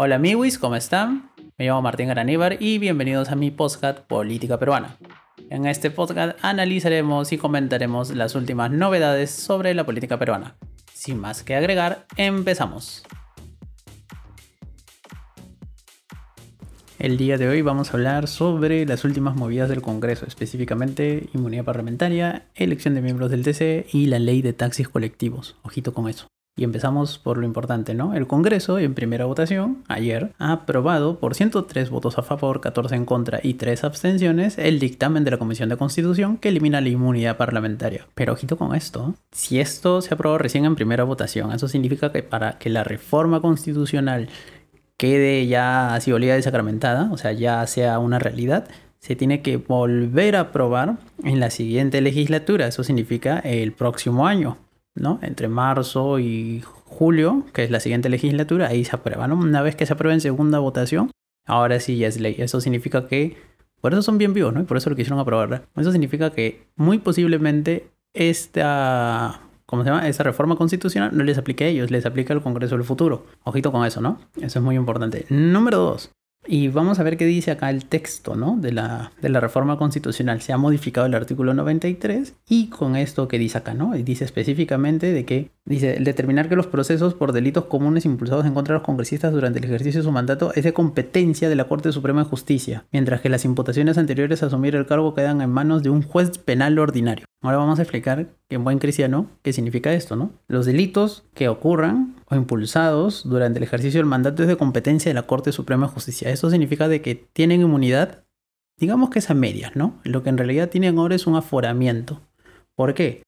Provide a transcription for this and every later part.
Hola amigos, ¿cómo están? Me llamo Martín Garaníbar y bienvenidos a mi podcast Política Peruana. En este podcast analizaremos y comentaremos las últimas novedades sobre la política peruana. Sin más que agregar, empezamos. El día de hoy vamos a hablar sobre las últimas movidas del Congreso, específicamente inmunidad parlamentaria, elección de miembros del TC y la ley de taxis colectivos. Ojito con eso. Y empezamos por lo importante, ¿no? El Congreso, en primera votación, ayer, ha aprobado por 103 votos a favor, 14 en contra y 3 abstenciones el dictamen de la Comisión de Constitución que elimina la inmunidad parlamentaria. Pero ojito con esto, si esto se aprobó recién en primera votación, eso significa que para que la reforma constitucional quede ya así olida y sacramentada, o sea, ya sea una realidad, se tiene que volver a aprobar en la siguiente legislatura. Eso significa el próximo año. ¿No? Entre marzo y julio, que es la siguiente legislatura, ahí se aprueba, Una vez que se aprueba en segunda votación, ahora sí ya es ley. Eso significa que, por eso son bien vivos, ¿no? Y por eso lo quisieron aprobar. Eso significa que muy posiblemente esta, ¿cómo se llama? Esta reforma constitucional no les aplique a ellos, les aplica al Congreso del futuro. Ojito con eso, ¿no? Eso es muy importante. Número dos. Y vamos a ver qué dice acá el texto ¿no? de, la, de la reforma constitucional. Se ha modificado el artículo 93 y con esto que dice acá, ¿no? Dice específicamente de que, dice, el determinar que los procesos por delitos comunes impulsados en contra de los congresistas durante el ejercicio de su mandato es de competencia de la Corte Suprema de Justicia, mientras que las imputaciones anteriores a asumir el cargo quedan en manos de un juez penal ordinario. Ahora vamos a explicar en buen cristiano qué significa esto, ¿no? Los delitos que ocurran o impulsados durante el ejercicio del mandato es de competencia de la Corte Suprema de Justicia. Eso significa de que tienen inmunidad, digamos que es a medias, ¿no? Lo que en realidad tienen ahora es un aforamiento. ¿Por qué?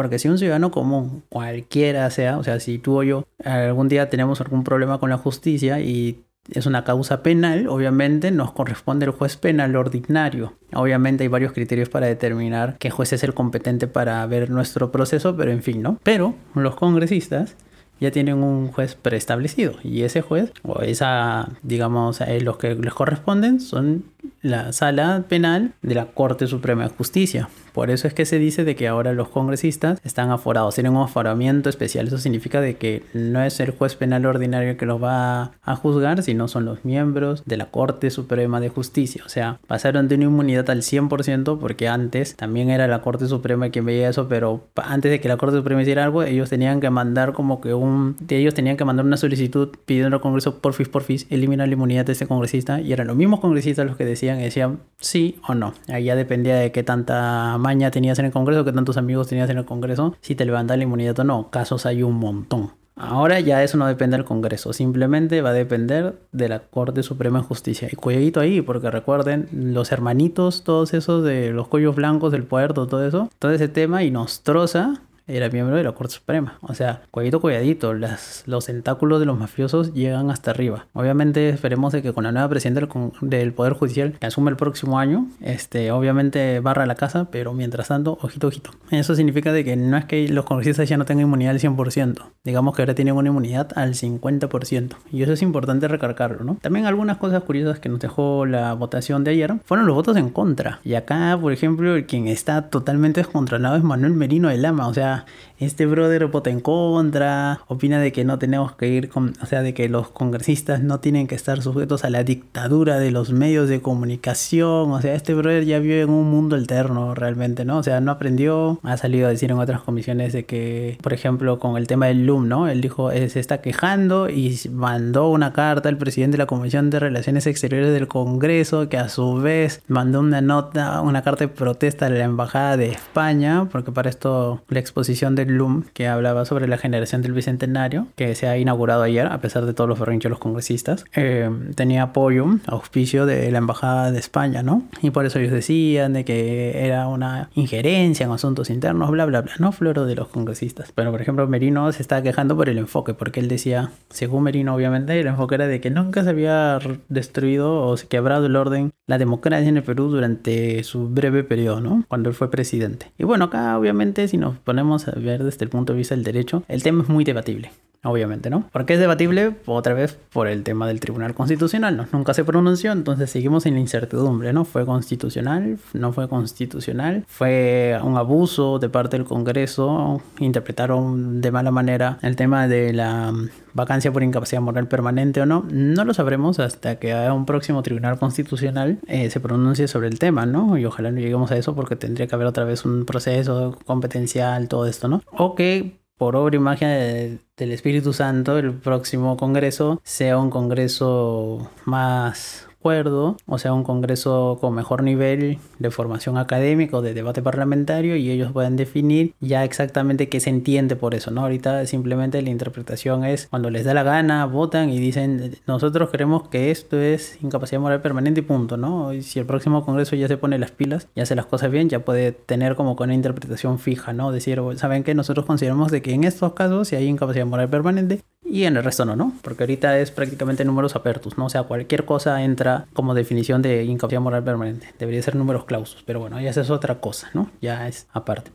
Porque si un ciudadano común, cualquiera sea, o sea, si tú o yo algún día tenemos algún problema con la justicia y es una causa penal, obviamente nos corresponde el juez penal ordinario. Obviamente hay varios criterios para determinar qué juez es el competente para ver nuestro proceso, pero en fin, ¿no? Pero los congresistas ya tienen un juez preestablecido y ese juez o esa, digamos, eh, los que les corresponden son la sala penal de la Corte Suprema de Justicia. Por eso es que se dice de que ahora los congresistas están aforados, tienen un aforamiento especial. Eso significa de que no es el juez penal ordinario que los va a juzgar, sino son los miembros de la Corte Suprema de Justicia. O sea, pasaron de una inmunidad al 100% porque antes también era la Corte Suprema quien veía eso, pero antes de que la Corte Suprema hiciera algo, ellos tenían que mandar como que un... Ellos tenían que mandar una solicitud pidiendo al Congreso por porfis porfis eliminar la inmunidad de este congresista y eran los mismos congresistas los que decían, decían sí o no. Ahí ya dependía de qué tanta maña tenías en el Congreso, que tantos amigos tenías en el Congreso, si te levanta la inmunidad o no. Casos hay un montón. Ahora ya eso no depende del Congreso, simplemente va a depender de la Corte Suprema de Justicia. Y cuidadito ahí, porque recuerden, los hermanitos, todos esos de los cuellos blancos del puerto, todo eso, todo ese tema y nos troza era miembro de la Corte Suprema. O sea, cuidadito, cuidadito, las, los tentáculos de los mafiosos llegan hasta arriba. Obviamente esperemos de que con la nueva presidenta del, Poder Judicial que asume el próximo año, este, obviamente barra la casa, pero mientras tanto, ojito, ojito. Eso significa de que no es que los congresistas ya no tengan inmunidad al 100%. Digamos que ahora tienen una inmunidad al 50%. Y eso es importante recargarlo, ¿no? También algunas cosas curiosas que nos dejó la votación de ayer fueron los votos en contra. Y acá, por ejemplo, quien está totalmente descontrolado es Manuel Merino de Lama. O sea, este brother vota en contra, opina de que no tenemos que ir con, o sea, de que los congresistas no tienen que estar sujetos a la dictadura de los medios de comunicación, o sea, este brother ya vive en un mundo alterno realmente, ¿no? O sea, no aprendió, ha salido a decir en otras comisiones de que, por ejemplo, con el tema del LUM, ¿no? Él dijo, eh, se está quejando y mandó una carta al presidente de la Comisión de Relaciones Exteriores del Congreso, que a su vez mandó una nota, una carta de protesta a la Embajada de España, porque para esto la exposición del LUM que hablaba sobre la generación del bicentenario, que se ha inaugurado ayer, a pesar de todos los berrinches de los congresistas, eh, tenía apoyo, auspicio de la Embajada de España, ¿no? Y por eso ellos decían de que era una injerencia en asuntos internos, bla, bla, bla, no floro de los congresistas. Pero, por ejemplo, Merino se estaba quejando por el enfoque, porque él decía, según Merino, obviamente, el enfoque era de que nunca se había destruido o se quebrado el orden, la democracia en el Perú durante su breve periodo, ¿no? Cuando él fue presidente. Y bueno, acá, obviamente, si nos ponemos a ver desde el punto de vista del derecho, el tema es muy debatible. obviamente, ¿no? ¿Por qué es debatible? Otra vez por el tema del Tribunal Constitucional, ¿no? Nunca se pronunció, entonces seguimos en la incertidumbre, ¿no? ¿Fue constitucional? ¿No fue constitucional? ¿Fue un abuso de parte del Congreso? ¿Interpretaron de mala manera el tema de la vacancia por incapacidad moral permanente o no? No lo sabremos hasta que haya un próximo Tribunal Constitucional eh, se pronuncie sobre el tema, ¿no? Y ojalá no lleguemos a eso porque tendría que haber otra vez un proceso competencial, todo esto, ¿no? O que por obra y magia del Espíritu Santo, el próximo Congreso sea un Congreso más o sea, un congreso con mejor nivel de formación académica o de debate parlamentario y ellos pueden definir ya exactamente qué se entiende por eso, ¿no? Ahorita simplemente la interpretación es cuando les da la gana, votan y dicen, nosotros creemos que esto es incapacidad moral permanente y punto, ¿no? Y si el próximo congreso ya se pone las pilas y hace las cosas bien, ya puede tener como con una interpretación fija, ¿no? Decir, ¿saben qué? Nosotros consideramos de que en estos casos, si hay incapacidad moral permanente, y en el resto no, ¿no? Porque ahorita es prácticamente números apertos, ¿no? O sea, cualquier cosa entra como definición de incapacidad moral permanente. Debería ser números clausos, pero bueno, ya es otra cosa, ¿no? Ya es aparte.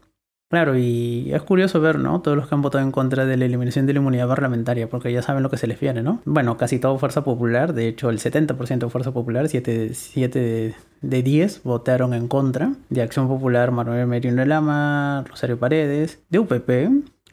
Claro, y es curioso ver, ¿no? Todos los que han votado en contra de la eliminación de la inmunidad parlamentaria, porque ya saben lo que se les viene, ¿no? Bueno, casi todo Fuerza Popular, de hecho el 70% de Fuerza Popular, 7, 7 de 10 votaron en contra. De Acción Popular, Manuel Merino Lama, Rosario Paredes, de UPP,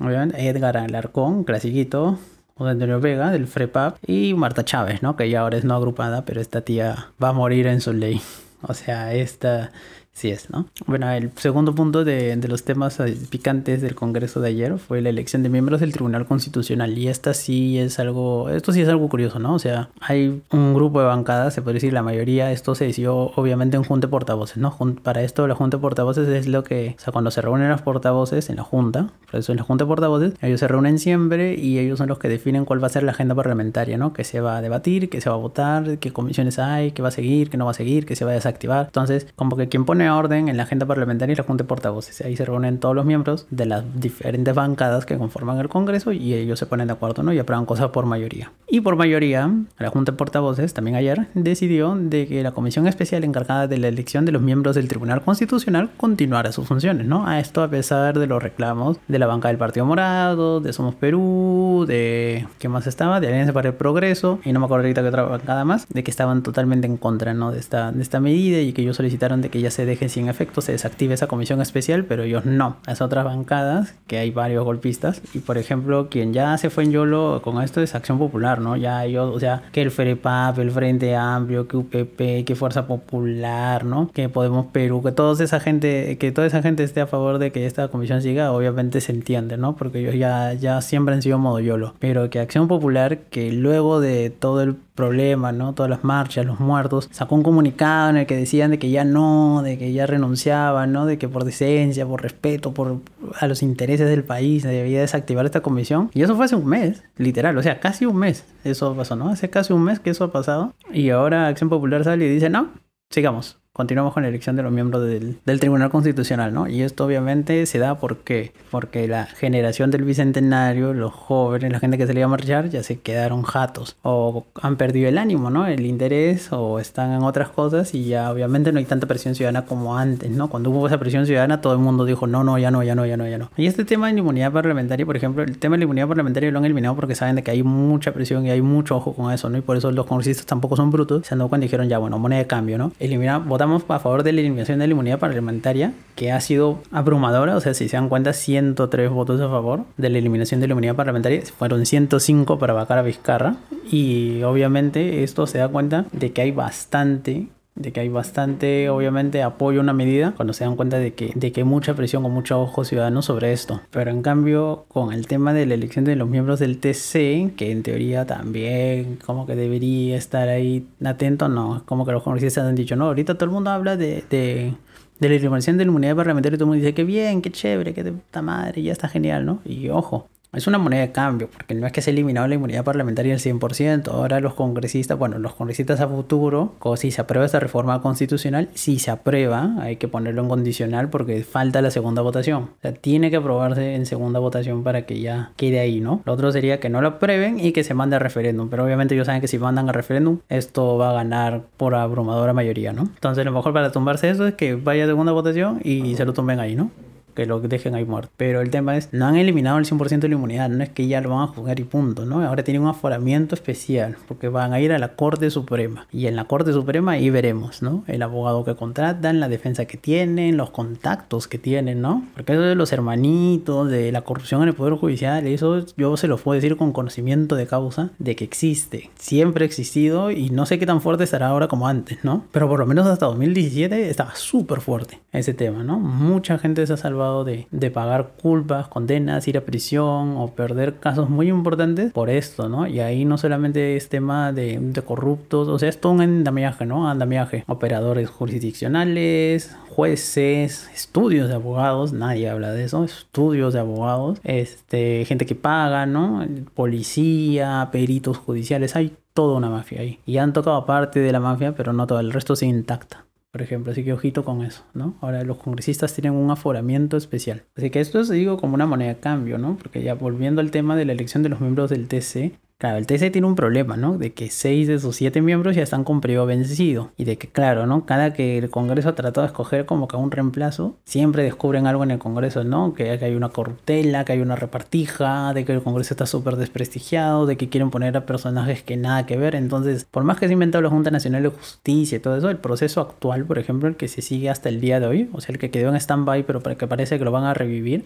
obviamente, Edgar Alarcón, clasiquito, de Antonio Vega del FREPAP y Marta Chávez, ¿no? Que ya ahora es no agrupada, pero esta tía va a morir en su ley. O sea, esta Sí es, ¿no? Bueno, el segundo punto de, de, los temas eh, picantes del Congreso de ayer fue la elección de miembros del Tribunal Constitucional. Y esta sí es algo, esto sí es algo curioso, ¿no? O sea, hay un grupo de bancadas, se puede decir la mayoría, esto se decidió obviamente en Junta de Portavoces, ¿no? Para esto la Junta de Portavoces es lo que, o sea, cuando se reúnen los portavoces en la Junta, por eso en la Junta de Portavoces, ellos se reúnen siempre y ellos son los que definen cuál va a ser la agenda parlamentaria, ¿no? Que se va a debatir, que se va a votar, qué comisiones hay, qué va a seguir, qué no va a seguir, qué se va a desactivar. Entonces, como que quien pone orden en la agenda parlamentaria y la Junta de Portavoces. Ahí se reúnen todos los miembros de las diferentes bancadas que conforman el Congreso y ellos se ponen de acuerdo ¿no? y aprueban cosas por mayoría. Y por mayoría, la Junta de Portavoces también ayer decidió de que la comisión especial encargada de la elección de los miembros del Tribunal Constitucional continuara sus funciones, ¿no? A esto a pesar de los reclamos de la banca del Partido Morado, de Somos Perú, de ¿qué más estaba? De Alianza para el Progreso y no me acuerdo ahorita que otra bancada más, de que estaban totalmente en contra, ¿no? De esta, de esta medida y que ellos solicitaron de que ya se deje sin efecto, se desactive esa comisión especial, pero ellos no. Las otras bancadas, que hay varios golpistas, y por ejemplo, quien ya se fue en YOLO con esto es Acción Popular, ¿no? Ya ellos, o sea, que el FREPAP, el Frente Amplio, que UPP, que Fuerza Popular, ¿no? Que Podemos Perú, que toda esa gente, que toda esa gente esté a favor de que esta comisión siga, obviamente se entiende, ¿no? Porque ellos ya, ya siempre han sido modo YOLO. Pero que Acción Popular, que luego de todo el problema, ¿no? Todas las marchas, los muertos, sacó un comunicado en el que decían de que ya no, de que ya renunciaban, ¿no? De que por decencia, por respeto, por a los intereses del país debía desactivar esta comisión. Y eso fue hace un mes, literal, o sea, casi un mes eso pasó, ¿no? Hace casi un mes que eso ha pasado. Y ahora Acción Popular sale y dice, no, sigamos continuamos con la elección de los miembros del, Tribunal Constitucional, ¿no? Y esto obviamente se da porque, porque la generación del Bicentenario, los jóvenes, la gente que se le iba a marchar, ya se quedaron jatos o han perdido el ánimo, ¿no? El interés o están en otras cosas y ya obviamente no hay tanta presión ciudadana como antes, ¿no? Cuando hubo esa presión ciudadana todo el mundo dijo, no, no, ya no, ya no, ya no, ya no. Y este tema de inmunidad parlamentaria, por ejemplo, el tema de la inmunidad parlamentaria lo han eliminado porque saben de que hay mucha presión y hay mucho ojo con eso, ¿no? Y por eso los congresistas tampoco son brutos. Se han dado dijeron, ya, bueno, moneda de cambio, ¿no? Eliminar, votamos a favor de la eliminación de la inmunidad parlamentaria, que ha sido abrumadora, o sea, si se dan cuenta, 103 votos a favor de la eliminación de la inmunidad parlamentaria, fueron 105 para vacar a Vizcarra, y obviamente esto se da cuenta de que hay bastante de que hay bastante, obviamente, apoyo a una medida cuando se dan cuenta de que, de que hay mucha presión o mucho ojo ciudadano sobre esto. Pero en cambio, con el tema de la elección de los miembros del TC, que en teoría también como que debería estar ahí atento, no, como que los congresistas han dicho, no, ahorita todo el mundo habla de, de de la eliminación de la inmunidad parlamentaria, todo el mundo dice que bien, qué chévere, qué puta madre, ya está genial, ¿no? Y ojo, es una moneda de cambio, porque no es que se ha eliminado la inmunidad parlamentaria al 100%. Ahora los congresistas, bueno, los congresistas a futuro, si se aprueba esta reforma constitucional, si se aprueba, hay que ponerlo en condicional porque falta la segunda votación. O sea, tiene que aprobarse en segunda votación para que ya quede ahí, ¿no? Lo otro sería que no lo aprueben y que se mande a referéndum. Pero obviamente ellos saben que si mandan a referéndum, esto va a ganar por abrumadora mayoría, ¿no? Entonces lo mejor para tumbarse eso es que vaya a segunda votación y se lo tumben ahí, ¿no? Que lo dejen ahí muerto. Pero el tema es, no han eliminado el 100% de la inmunidad, no es que ya lo van a juzgar y punto, ¿no? Ahora tienen un aforamiento especial, porque van a ir a la Corte Suprema. Y en la Corte Suprema ahí veremos, ¿no? El abogado que contratan, la defensa que tienen, los contactos que tienen, ¿no? Porque eso de los hermanitos, de la corrupción en el Poder Judicial, eso yo se lo puedo decir con conocimiento de causa, de que existe, siempre ha existido y no sé qué tan fuerte estará ahora como antes, ¿no? Pero por lo menos hasta 2017 estaba súper fuerte ese tema, ¿no? Mucha gente se ha salvado de, pagar culpas, condenas, ir a prisión o perder casos muy importantes por esto, ¿no? Y ahí no solamente es tema de, de corruptos, o sea, es todo un andamiaje, ¿no? Andamiaje. Operadores jurisdiccionales, jueces, estudios de abogados, nadie habla de eso, estudios de abogados, este, gente que paga, ¿no? Policía, peritos judiciales, hay toda una mafia ahí. Y han tocado parte de la mafia, pero no todo, el resto sigue intacta por ejemplo. Así que ojito con eso, ¿no? Ahora los congresistas tienen un aforamiento especial. Así que esto se digo como una moneda de cambio, ¿no? Porque ya volviendo al tema de la elección de los miembros del TC, Claro, el TC tiene un problema, ¿no? De que seis de sus siete miembros ya están con periodo vencido. Y de que, claro, ¿no? Cada que el Congreso ha tratado de escoger como que un reemplazo, siempre descubren algo en el Congreso, ¿no? Que, hay una corruptela, que hay una repartija, de que el Congreso está súper desprestigiado, de que quieren poner a personajes que nada que ver. Entonces, por más que se ha inventado la Junta Nacional de Justicia y todo eso, el proceso actual, por ejemplo, el que se sigue hasta el día de hoy, o sea, el que quedó en stand-by, pero que parece que lo van a revivir,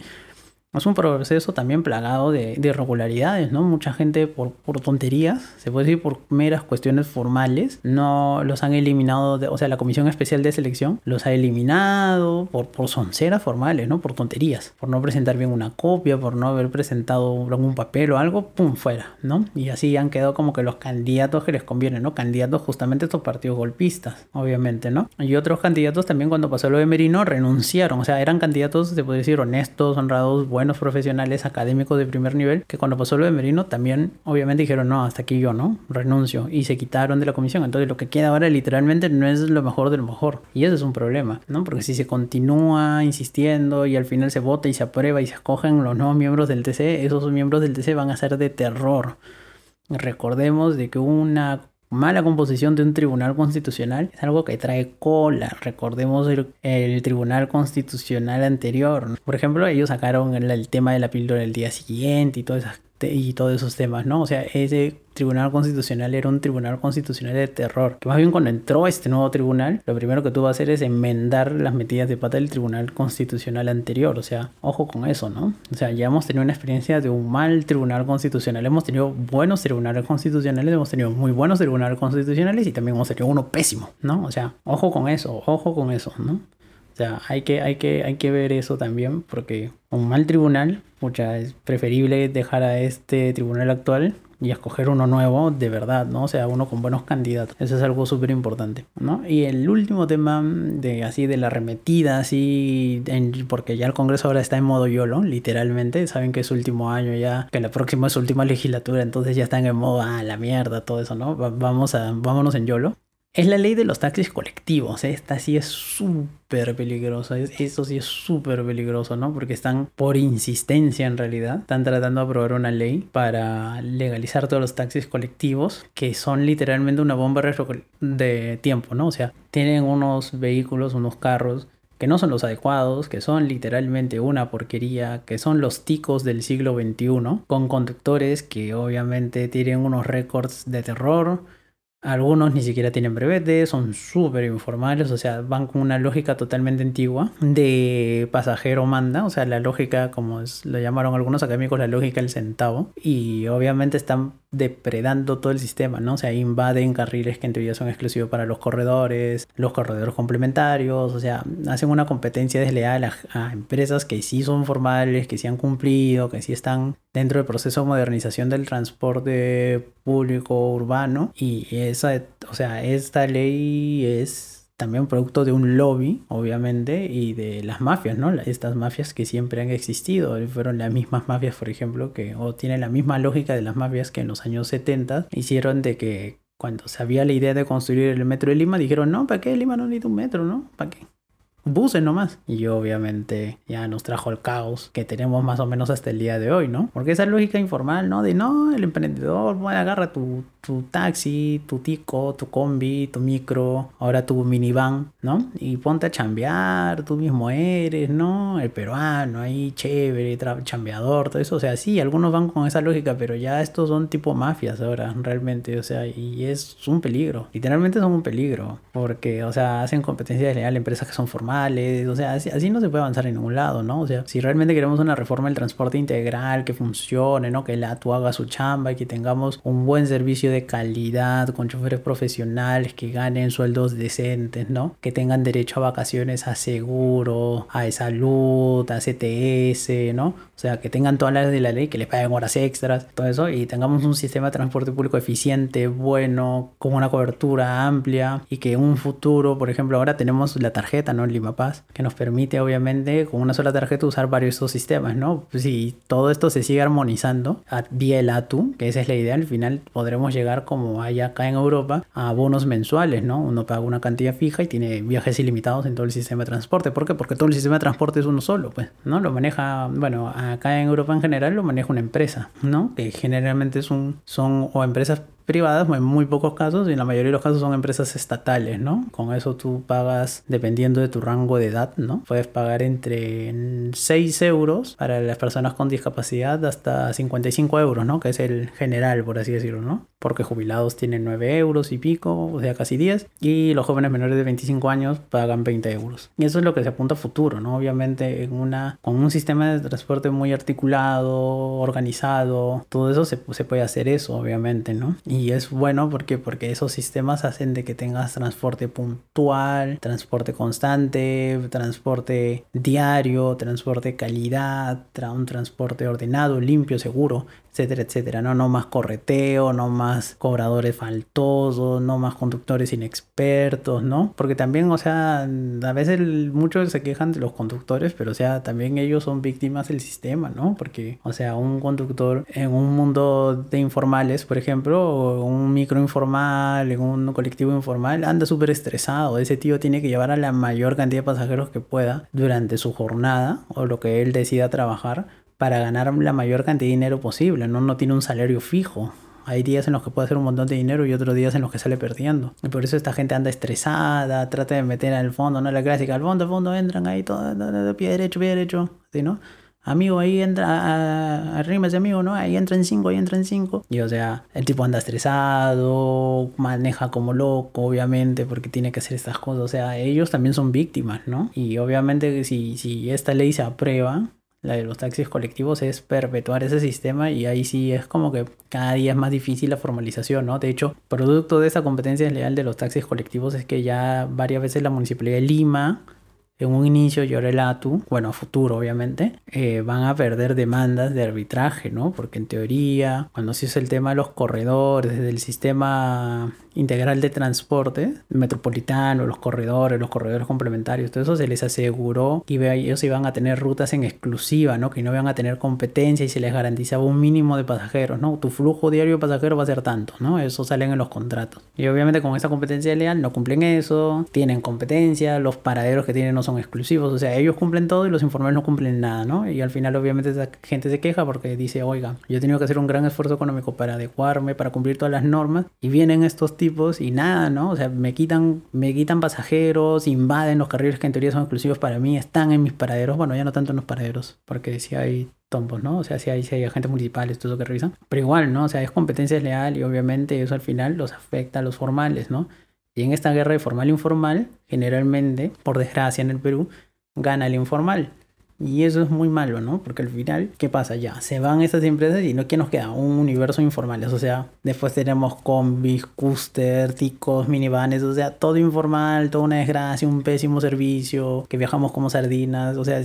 es un proceso también plagado de, irregularidades, ¿no? Mucha gente por, por, tonterías, se puede decir por meras cuestiones formales, no los han eliminado, o sea, la Comisión Especial de Selección los ha eliminado por, por sonceras formales, ¿no? Por tonterías, por no presentar bien una copia, por no haber presentado algún papel o algo, ¡pum! fuera, ¿no? Y así han quedado como que los candidatos que les convienen, ¿no? Candidatos justamente a estos partidos golpistas, obviamente, ¿no? Y otros candidatos también cuando pasó lo de Merino renunciaron, o sea, eran candidatos, se puede decir, honestos, honrados, buenos profesionales académicos de primer nivel que cuando pasó lo de Merino también obviamente dijeron no, hasta aquí yo, ¿no? Renuncio y se quitaron de la comisión. Entonces lo que queda ahora literalmente no es lo mejor de lo mejor. Y eso es un problema, ¿no? Porque si se continúa insistiendo y al final se vota y se aprueba y se escogen los nuevos miembros del TC, esos miembros del TC van a ser de terror. Recordemos de que una mala composición de un tribunal constitucional es algo que trae cola. Recordemos el, tribunal constitucional anterior. Por ejemplo, ellos sacaron el, tema de la píldora del día siguiente y todas esas y todos esos temas, ¿no? O sea, ese tribunal constitucional era un tribunal constitucional de terror. Que más bien cuando entró este nuevo tribunal, lo primero que tuvo que hacer es enmendar las metidas de pata del tribunal constitucional anterior. O sea, ojo con eso, ¿no? O sea, ya hemos tenido una experiencia de un mal tribunal constitucional. Hemos tenido buenos tribunales constitucionales, hemos tenido muy buenos tribunales constitucionales y también hemos tenido uno pésimo, ¿no? O sea, ojo con eso, ojo con eso, ¿no? O sea, hay que, hay que, hay que ver eso también, porque un mal tribunal, mucha, es preferible dejar a este tribunal actual y escoger uno nuevo de verdad, ¿no? O sea, uno con buenos candidatos. Eso es algo súper importante, ¿no? Y el último tema de así de la arremetida, así, porque ya el Congreso ahora está en modo YOLO, literalmente. Saben que es último año ya, que la próxima es su última legislatura, entonces ya están en modo, ah, la mierda, todo eso, ¿no? vamos a, vámonos en YOLO. Es la ley de los taxis colectivos. ¿eh? Esta sí es súper peligrosa. Esto sí es súper peligroso, ¿no? Porque están, por insistencia en realidad, están tratando de aprobar una ley para legalizar todos los taxis colectivos, que son literalmente una bomba de tiempo, ¿no? O sea, tienen unos vehículos, unos carros que no son los adecuados, que son literalmente una porquería, que son los ticos del siglo XXI, con conductores que obviamente tienen unos récords de terror algunos ni siquiera tienen brevete, son súper informales, o sea, van con una lógica totalmente antigua de pasajero manda, o sea, la lógica, como lo llamaron algunos académicos, la lógica del centavo. Y obviamente están depredando todo el sistema, ¿no? O sea, invaden carriles que en teoría son exclusivos para los corredores, los corredores complementarios, o sea, hacen una competencia desleal a, empresas que sí son formales, que sí han cumplido, que sí están dentro del proceso de modernización del transporte público urbano y esa, o sea, esta ley es también producto de un lobby, obviamente, y de las mafias, ¿no? Estas mafias que siempre han existido, fueron las mismas mafias, por ejemplo, que, o tienen la misma lógica de las mafias que en los años 70 hicieron de que cuando se había la idea de construir el metro de Lima, dijeron, no, ¿para qué Lima no necesita un metro, no? ¿Para qué? Buses nomás. Y obviamente ya nos trajo el caos que tenemos más o menos hasta el día de hoy, ¿no? Porque esa lógica informal, ¿no? De no, el emprendedor, bueno, agarra tu, tu taxi, tu tico, tu combi, tu micro, ahora tu minivan, ¿no? Y ponte a chambear, tú mismo eres, ¿no? El peruano ahí, chévere, chambeador, todo eso. O sea, sí, algunos van con esa lógica, pero ya estos son tipo mafias ahora, realmente, o sea, y es un peligro. Literalmente son un peligro, porque, o sea, hacen competencia desleal empresas que son o sea, así, no se puede avanzar en ningún lado, ¿no? O sea, si realmente queremos una reforma del transporte integral que funcione, ¿no? Que la tu haga su chamba y que tengamos un buen servicio de calidad con choferes profesionales que ganen sueldos decentes, ¿no? Que tengan derecho a vacaciones, a seguro, a salud, a CTS, ¿no? O sea, que tengan todas las de la ley, que les paguen horas extras, todo eso, y tengamos un sistema de transporte público eficiente, bueno, con una cobertura amplia y que en un futuro, por ejemplo, ahora tenemos la tarjeta, ¿no? El Limapaz, que nos permite, obviamente, con una sola tarjeta usar varios de estos sistemas, ¿no? Pues si todo esto se sigue armonizando vía el ATU, que esa es la idea, al final podremos llegar como hay acá en Europa a bonos mensuales, ¿no? Uno paga una cantidad fija y tiene viajes ilimitados en todo el sistema de transporte. ¿Por qué? Porque todo el sistema de transporte es uno solo, pues, ¿no? Lo maneja, bueno, acá en Europa en general lo maneja una empresa, ¿no? Que generalmente son, son o empresas privadas, en muy pocos casos, y en la mayoría de los casos son empresas estatales, ¿no? Con eso tú pagas, dependiendo de tu rango de edad, ¿no? Puedes pagar entre 6 euros para las personas con discapacidad hasta 55 euros, ¿no? Que es el general, por así decirlo, ¿no? Porque jubilados tienen 9 euros y pico, o sea, casi 10, y los jóvenes menores de 25 años pagan 20 euros. Y eso es lo que se apunta a futuro, ¿no? Obviamente, en una, con un sistema de transporte muy articulado, organizado, todo eso se, se puede hacer eso, obviamente, ¿no? Y es bueno porque, porque esos sistemas hacen de que tengas transporte puntual, transporte constante, transporte diario, transporte calidad, un transporte ordenado, limpio, seguro etcétera, etcétera, ¿no? No más correteo, no más cobradores faltosos, no más conductores inexpertos, ¿no? Porque también, o sea, a veces muchos se quejan de los conductores, pero o sea, también ellos son víctimas del sistema, ¿no? Porque, o sea, un conductor en un mundo de informales, por ejemplo, un micro informal, en un colectivo informal, anda súper estresado. Ese tío tiene que llevar a la mayor cantidad de pasajeros que pueda durante su jornada o lo que él decida trabajar para ganar la mayor cantidad de dinero posible, ¿no? No tiene un salario fijo. Hay días en los que puede hacer un montón de dinero y otros días en los que sale perdiendo. Y por eso esta gente anda estresada, trata de meter al fondo, ¿no? La clásica, al fondo, al fondo entran ahí todo, pie derecho, pie derecho, ¿sí, no? Amigo, ahí entra, ese amigo, ¿no? Ahí entra en cinco, ahí entra en cinco. Y o sea, el tipo anda estresado, maneja como loco, obviamente, porque tiene que hacer estas cosas. O sea, ellos también son víctimas, ¿no? Y obviamente si, si esta ley se aprueba, la de los taxis colectivos, es perpetuar ese sistema y ahí sí es como que cada día es más difícil la formalización, ¿no? De hecho, producto de esa competencia leal de los taxis colectivos es que ya varias veces la Municipalidad de Lima en un inicio y ahora el ATU, bueno, a futuro obviamente, eh, van a perder demandas de arbitraje, ¿no? Porque en teoría, cuando se hizo el tema de los corredores, del sistema integral de transporte metropolitano, los corredores, los corredores complementarios, todo eso se les aseguró que ellos iban a tener rutas en exclusiva, ¿no? Que no iban a tener competencia y se les garantizaba un mínimo de pasajeros, ¿no? Tu flujo diario de pasajeros va a ser tanto, ¿no? Eso salen en los contratos. Y obviamente con esa competencia leal no cumplen eso, tienen competencia, los paraderos que tienen no son exclusivos, o sea, ellos cumplen todo y los informales no cumplen nada, ¿no? Y al final obviamente esa gente se queja porque dice, oiga, yo he tenido que hacer un gran esfuerzo económico para adecuarme, para cumplir todas las normas y vienen estos tipos y nada, ¿no? O sea, me quitan, me quitan pasajeros, invaden los carriles que en teoría son exclusivos para mí, están en mis paraderos, bueno, ya no tanto en los paraderos, porque si hay tombos, ¿no? O sea, si hay, si hay agentes municipales, todo eso que revisan, pero igual, ¿no? O sea, es competencia leal y obviamente eso al final los afecta a los formales, ¿no? Y en esta guerra de formal e informal, generalmente, por desgracia en el Perú, gana el informal. Y eso es muy malo, ¿no? Porque al final, ¿qué pasa? Ya, se van estas empresas y no, ¿qué nos queda? Un universo informal. O sea, después tenemos combis, cúster, ticos, minivanes, o sea, todo informal, toda una desgracia, un pésimo servicio, que viajamos como sardinas, o sea,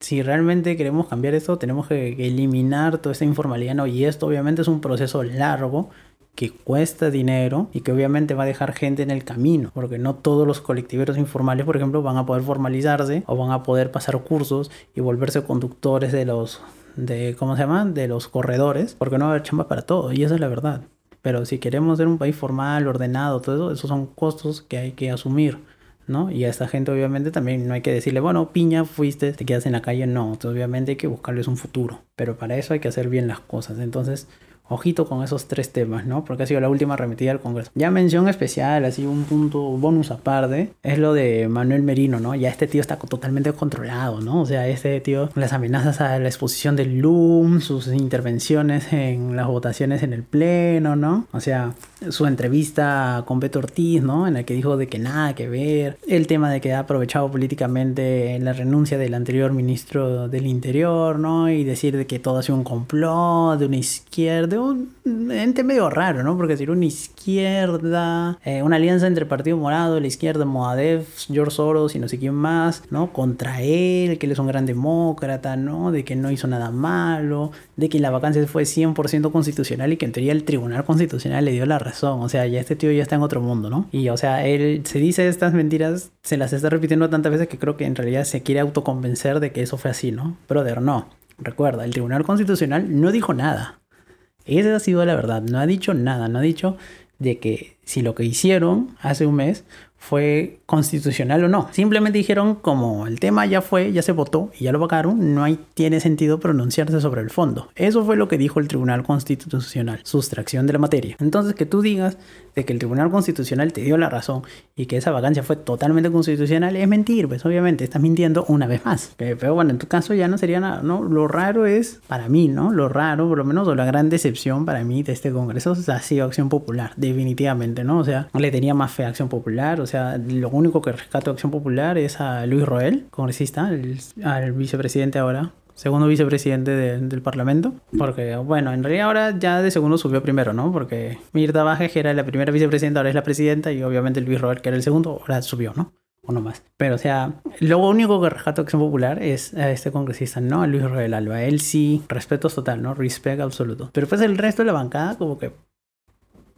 si realmente queremos cambiar esto, tenemos que eliminar toda esta informalidad, ¿no? Y esto obviamente es un proceso largo que cuesta dinero y que obviamente va a dejar gente en el camino, porque no todos los colectiveros informales, por ejemplo, van a poder formalizarse o van a poder pasar cursos y volverse conductores de los de ¿cómo se llama? de los corredores, porque no va a haber chamba para todo y esa es la verdad. Pero si queremos ser un país formal, ordenado, todo eso, esos son costos que hay que asumir. ¿no? Y a esta gente obviamente también no hay que decirle, bueno, piña, fuiste, te quedas en la calle, no, Entonces, obviamente hay que buscarles un futuro, pero para eso hay que hacer bien las cosas, entonces Ojito con esos tres temas, ¿no? Porque ha sido la última remitida al Congreso. Ya mención especial, así un punto bonus aparte, es lo de Manuel Merino, ¿no? Ya este tío está totalmente controlado, ¿no? O sea, este tío, las amenazas a la exposición del LUM, sus intervenciones en las votaciones en el Pleno, ¿no? O sea, su entrevista con Beto Ortiz, ¿no? En la que dijo de que nada que ver, el tema de que ha aprovechado políticamente la renuncia del anterior ministro del Interior, ¿no? Y decir de que todo ha sido un complot de una izquierda, un ente medio raro, ¿no? Porque decir una izquierda, eh, una alianza entre Partido Morado, la izquierda, Moadev, George Soros y no sé quién más, ¿no? Contra él, que él es un gran demócrata, ¿no? De que no hizo nada malo, de que la vacancia fue 100% constitucional y que en teoría el Tribunal Constitucional le dio la razón. O sea, ya este tío ya está en otro mundo, ¿no? Y o sea, él se dice estas mentiras, se las está repitiendo tantas veces que creo que en realidad se quiere autoconvencer de que eso fue así, ¿no? Brother, no. Recuerda, el Tribunal Constitucional no dijo nada. Esa ha sido la verdad. No ha dicho nada. No ha dicho de que si lo que hicieron hace un mes fue constitucional o no. Simplemente dijeron como el tema ya fue, ya se votó y ya lo pagaron, no hay, tiene sentido pronunciarse sobre el fondo. Eso fue lo que dijo el Tribunal Constitucional, sustracción de la materia. Entonces que tú digas de que el Tribunal Constitucional te dio la razón y que esa vacancia fue totalmente constitucional es mentir, pues obviamente estás mintiendo una vez más. Pero bueno, en tu caso ya no sería nada, ¿no? Lo raro es, para mí, ¿no? Lo raro, por lo menos, o la gran decepción para mí de este Congreso ha sido Acción Popular, definitivamente, ¿no? O sea, le tenía más fe a Acción Popular, o sea, lo único que rescato de Acción Popular es a Luis Roel, congresista, al vicepresidente ahora, segundo vicepresidente del Parlamento. Porque, bueno, en realidad ahora ya de segundo subió primero, ¿no? Porque Mirta Bajes, que era la primera vicepresidenta, ahora es la presidenta, y obviamente Luis Roel, que era el segundo, ahora subió, ¿no? Uno más. Pero, o sea, lo único que rescato Acción Popular es a este congresista, ¿no? A Luis Roel Alba. Él sí, respeto total, ¿no? Respect absoluto. Pero pues el resto de la bancada, como que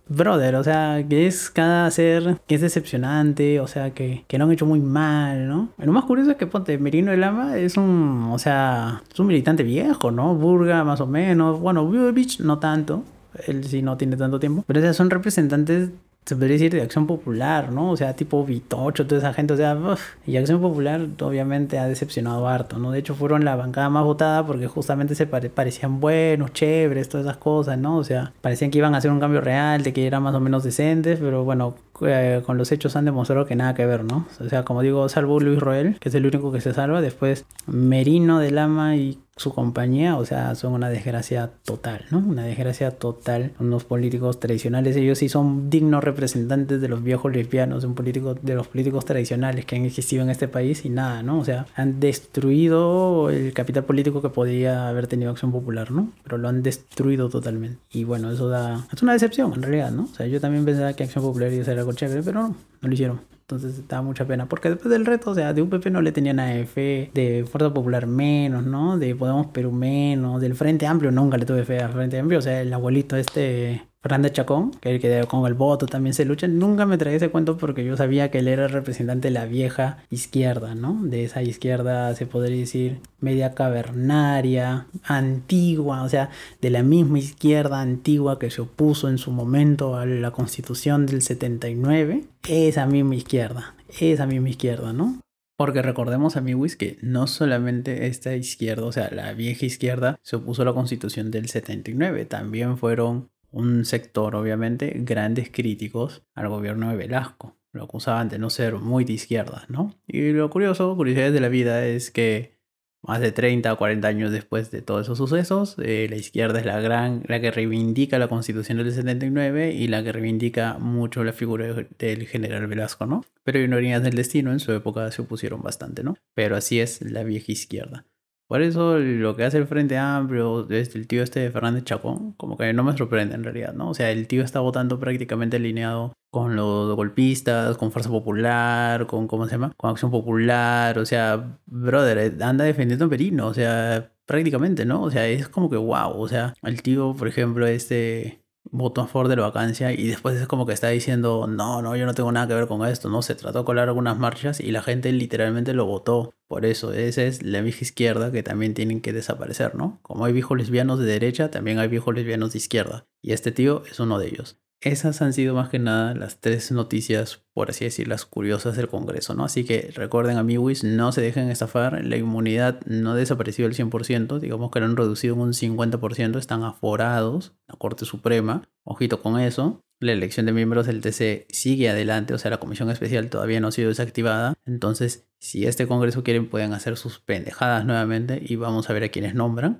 brother, o sea, que es cada ser que es decepcionante, o sea, que, que no han hecho muy mal, ¿no? Lo más curioso es que, ponte, Merino de Lama es un, o sea, es un militante viejo, ¿no? Burga, más o menos, bueno, Beach no tanto, él sí no tiene tanto tiempo, pero o sea, son representantes se podría decir de acción popular, ¿no? O sea, tipo Vitocho, toda esa gente, o sea, y acción popular obviamente ha decepcionado harto, ¿no? De hecho, fueron la bancada más votada porque justamente se parecían buenos, chéveres, todas esas cosas, ¿no? O sea, parecían que iban a hacer un cambio real, de que eran más o menos decentes, pero bueno, eh, con los hechos han demostrado que nada que ver, ¿no? O sea, como digo, salvo Luis Roel, que es el único que se salva, después Merino de Lama y su compañía, o sea, son una desgracia total, ¿no? Una desgracia total. Unos políticos tradicionales, ellos sí son dignos representantes de los viejos lesbianos, un político, de los políticos tradicionales que han existido en este país y nada, ¿no? O sea, han destruido el capital político que podía haber tenido Acción Popular, ¿no? Pero lo han destruido totalmente. Y bueno, eso da... Es una decepción en realidad, ¿no? O sea, yo también pensaba que Acción Popular iba a ser algo chévere, pero no, no lo hicieron. Entonces da mucha pena. Porque después del reto, o sea, de UPP no le tenían a fe, de Fuerza Popular menos, ¿no? De Podemos Perú menos, del Frente Amplio nunca le tuve fe al Frente Amplio. O sea, el abuelito este Fernández Chacón, que que con el voto también se lucha, nunca me traía ese cuento porque yo sabía que él era representante de la vieja izquierda, ¿no? De esa izquierda, se podría decir, media cavernaria, antigua, o sea, de la misma izquierda antigua que se opuso en su momento a la constitución del 79, esa misma izquierda, esa misma izquierda, ¿no? Porque recordemos, amigos, que no solamente esta izquierda, o sea, la vieja izquierda, se opuso a la constitución del 79, también fueron un sector, obviamente, grandes críticos al gobierno de Velasco. Lo acusaban de no ser muy de izquierda, ¿no? Y lo curioso, curiosidades de la vida, es que más de 30 o 40 años después de todos esos sucesos, eh, la izquierda es la gran, la que reivindica la constitución del 79 y la que reivindica mucho la figura del general Velasco, ¿no? Pero ironías del destino, en su época se opusieron bastante, ¿no? Pero así es la vieja izquierda. Por eso lo que hace el Frente Amplio, este, el tío este de Fernández Chacón, como que no me sorprende en realidad, ¿no? O sea, el tío está votando prácticamente alineado con los golpistas, con Fuerza Popular, con, ¿cómo se llama? Con Acción Popular, o sea, brother, eh, anda defendiendo a Perino, o sea, prácticamente, ¿no? O sea, es como que wow, o sea, el tío, por ejemplo, este votó a favor de la vacancia y después es como que está diciendo, no, no, yo no tengo nada que ver con esto, ¿no? Se trató de colar algunas marchas y la gente literalmente lo votó. Por eso, esa es la vieja izquierda que también tienen que desaparecer, ¿no? Como hay viejos lesbianos de derecha, también hay viejos lesbianos de izquierda. Y este tío es uno de ellos. Esas han sido más que nada las tres noticias, por así decir, las curiosas del Congreso, ¿no? Así que recuerden, amigos, no se dejen estafar, la inmunidad no ha desaparecido al 100%, digamos que lo han reducido en un 50%, están aforados, la Corte Suprema, ojito con eso. La elección de miembros del TC sigue adelante, o sea, la comisión especial todavía no ha sido desactivada. Entonces, si este Congreso quieren, pueden hacer sus pendejadas nuevamente y vamos a ver a quienes nombran.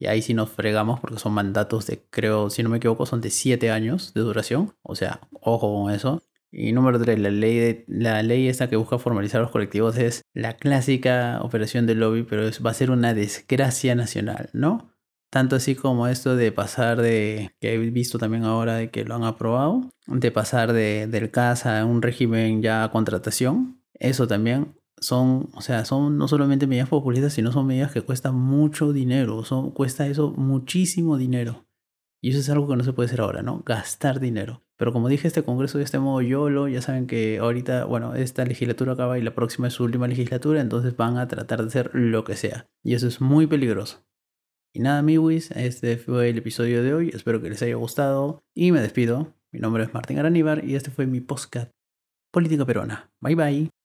Y ahí sí nos fregamos porque son mandatos de, creo, si no me equivoco, son de 7 años de duración. O sea, ojo con eso. Y número 3, la ley, la ley esta que busca formalizar los colectivos es la clásica operación de lobby, pero es, va a ser una desgracia nacional, ¿no? Tanto así como esto de pasar de, que he visto también ahora de que lo han aprobado, de pasar de, del CAS a un régimen ya a contratación. Eso también son, o sea, son no solamente medidas populistas, sino son medidas que cuestan mucho dinero, son, cuesta eso muchísimo dinero. Y eso es algo que no se puede hacer ahora, ¿no? Gastar dinero. Pero como dije, este Congreso de este modo YOLO, ya saben que ahorita, bueno, esta legislatura acaba y la próxima es su última legislatura, entonces van a tratar de hacer lo que sea. Y eso es muy peligroso. Y nada, amigos, este fue el episodio de hoy. Espero que les haya gustado y me despido. Mi nombre es Martín Araníbar y este fue mi podcast Política Peruana. Bye bye.